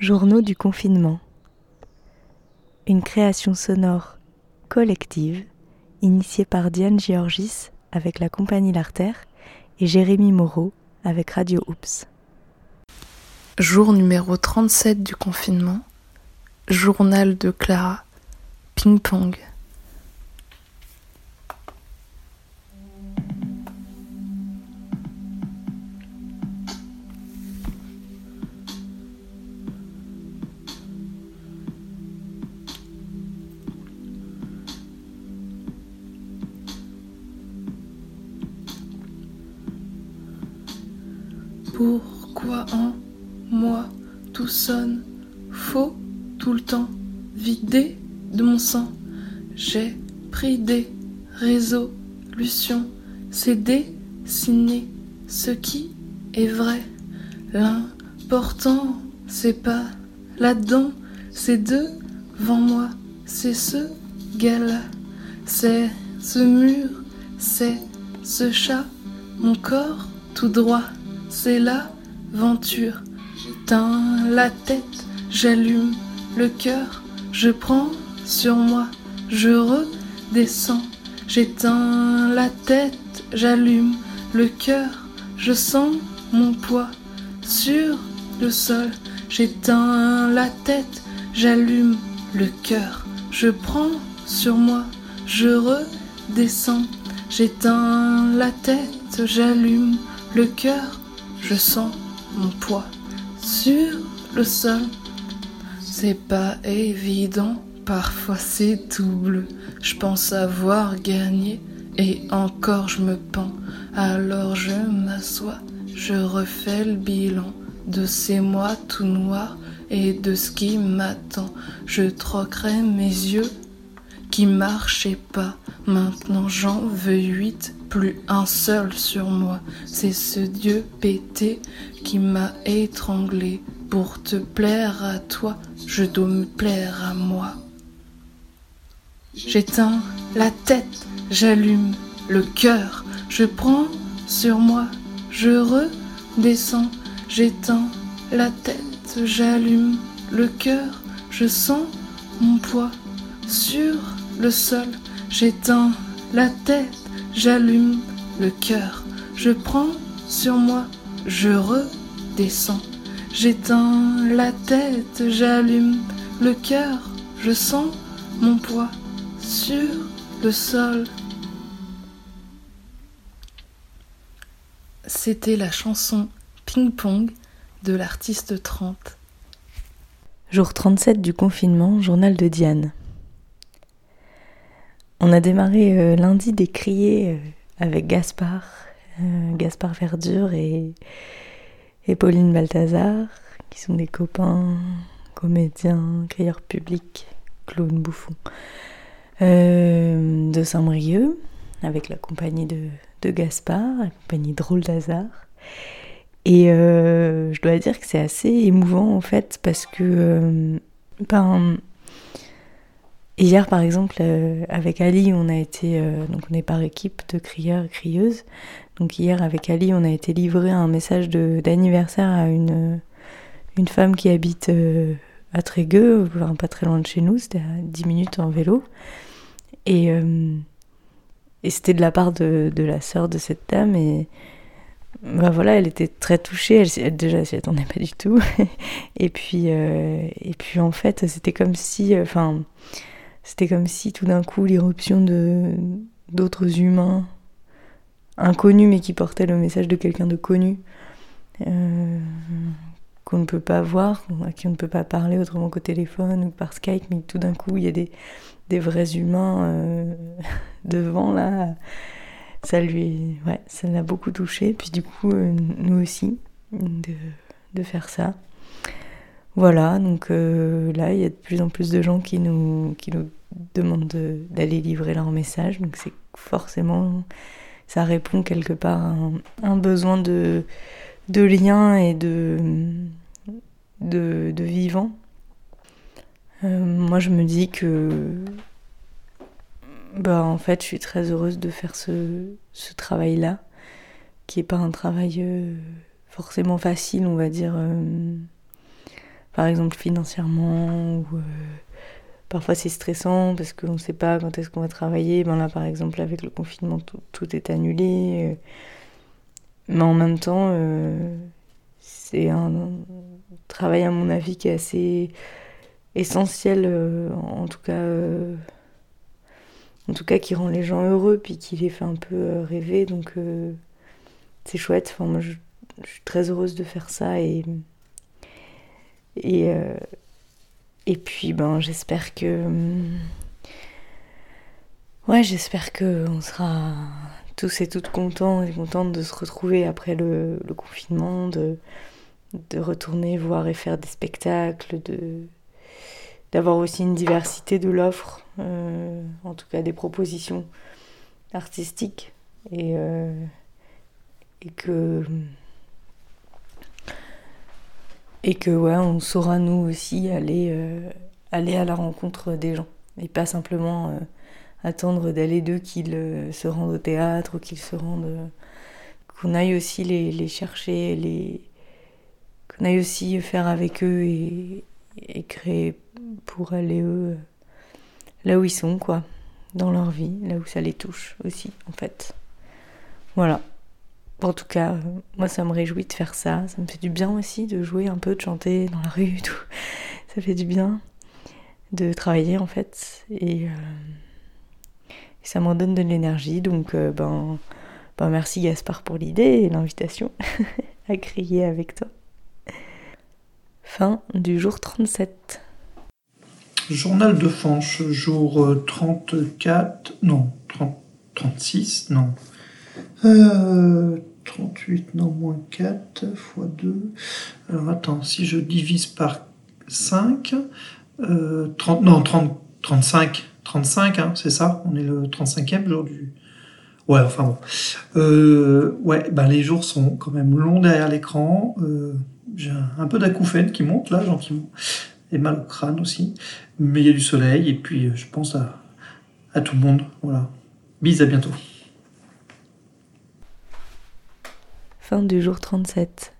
Journaux du confinement. Une création sonore collective initiée par Diane Georgis avec la compagnie L'Artère et Jérémy Moreau avec Radio Oops. Jour numéro 37 du confinement. Journal de Clara. Ping-pong. Pourquoi en moi tout sonne faux tout le temps, vidé de mon sang? J'ai pris des résolutions, c'est dessiner ce qui est vrai. L'important, c'est pas là-dedans, c'est devant moi, c'est ce gars-là, c'est ce mur, c'est ce chat, mon corps tout droit c'est l'aventure. J'éteins la tête, j'allume le cœur, je prends sur moi, je redescends. J'éteins la tête, j'allume le cœur, je sens mon poids sur le sol. J'éteins la tête, j'allume le cœur, je prends sur moi, je redescends. J'éteins la tête, j'allume le cœur, je sens mon poids sur le sol. C'est pas évident, parfois c'est tout bleu. Je pense avoir gagné et encore je me pends. Alors je m'assois, je refais le bilan de ces mois tout noirs et de ce qui m'attend. Je troquerai mes yeux qui marchaient pas. Maintenant j'en veux huit plus un seul sur moi. C'est ce Dieu pété qui m'a étranglé. Pour te plaire à toi, je dois me plaire à moi. J'éteins la tête, j'allume le cœur, je prends sur moi, je redescends, j'éteins la tête, j'allume le cœur, je sens mon poids sur le sol, j'éteins la tête, J'allume le cœur, je prends sur moi, je redescends. J'éteins la tête, j'allume le cœur, je sens mon poids sur le sol. C'était la chanson Ping Pong de l'artiste 30. Jour 37 du confinement, journal de Diane. On a démarré euh, lundi des criers euh, avec Gaspard, euh, Gaspard Verdure et, Pauline Balthazar, qui sont des copains, comédiens, crieurs publics, clowns bouffons, de Saint-Brieuc, avec la compagnie de, de Gaspard, la compagnie Drôle d'Hasard. Et je dois dire que c'est assez émouvant en fait, parce que ben, Hier, par exemple, euh, avec Ali, on a été, euh, donc on est par équipe de crieurs et crieuses. Donc hier, avec Ali, on a été livré un message d'anniversaire à une, une femme qui habite euh, à Trégueux, pas très loin de chez nous, c'était à 10 minutes en vélo. Et, et c'était de la part de, de la sœur de cette dame. Et bah voilà, elle était très touchée. Elle, déjà, s'y attendait pas du tout. et puis, et puis en fait, c'était comme si, enfin c'était comme si tout d'un coup l'irruption de d'autres humains inconnus mais qui portaient le message de quelqu'un de connu euh, qu'on ne peut pas voir, à qui on ne peut pas parler autrement qu'au téléphone ou par Skype, mais tout d'un coup il y a des, des vrais humains euh, devant là. Ça lui, ouais, ça l'a beaucoup touché. Puis du coup, euh, nous aussi, de, de faire ça. Voilà, donc là, il y a de plus en plus de gens qui nous, qui nous demandent d'aller livrer leur message. Donc c'est forcément, ça répond quelque part à un, besoin de, de lien et de, de, de vivant. Euh, moi je me dis que bah en fait je suis très heureuse de faire ce, ce travail là qui est pas un travail euh, forcément facile on va dire euh, par exemple financièrement ou parfois c'est stressant parce qu'on ne sait pas quand est-ce qu'on va travailler. Ben là par exemple avec le confinement tout, est annulé. mais en même temps c'est un, travail à mon avis qui est assez essentiel en tout cas en tout cas qui rend les gens heureux puis qui les fait un peu euh, rêver donc euh, c'est chouette enfin moi je, suis très heureuse de faire ça et euh, et puis ben j'espère que ouais j'espère que on sera tous et toutes contents et contentes de se retrouver après le, confinement de de retourner voir et faire des spectacles de d'avoir aussi une diversité de l'offre, euh, en tout cas des propositions artistiques, et, euh, et que et que ouais, on saura nous aussi aller euh, aller à la rencontre des gens et pas simplement attendre d'aller d'eux qu'ils se rendent au théâtre ou qu'ils se rendent qu'on aille aussi les, les chercher les qu'on aille aussi faire avec eux et, et créer pour aller eux là où ils sont, quoi, dans leur vie, là où ça les touche aussi, en fait. Voilà. En tout cas, moi, ça me réjouit de faire ça. Ça me fait du bien aussi de jouer un peu, de chanter dans la rue, tout. Ça fait du bien de travailler, en fait. Et, euh, ça m'en donne de l'énergie. Donc, euh, ben, ben, merci Gaspard pour l'idée et l'invitation à crier avec toi. Fin du jour 37. Journal de Fanche, jour 34, non, 36, non. 38, euh, non, moins 4, x 2. Alors attends, si je divise par 5, 30, euh, non, 30, 35, 35, hein, c'est ça On est le 35e jour du... Ouais, enfin bon. Euh, ouais, ben les jours sont quand même longs derrière l'écran. J'ai un peu d'acouphène qui monte là, gentiment et mal au crâne aussi. Mais il y a du soleil et puis je pense à, à tout le monde. Voilà. Bis, à bientôt. Fin du jour 37.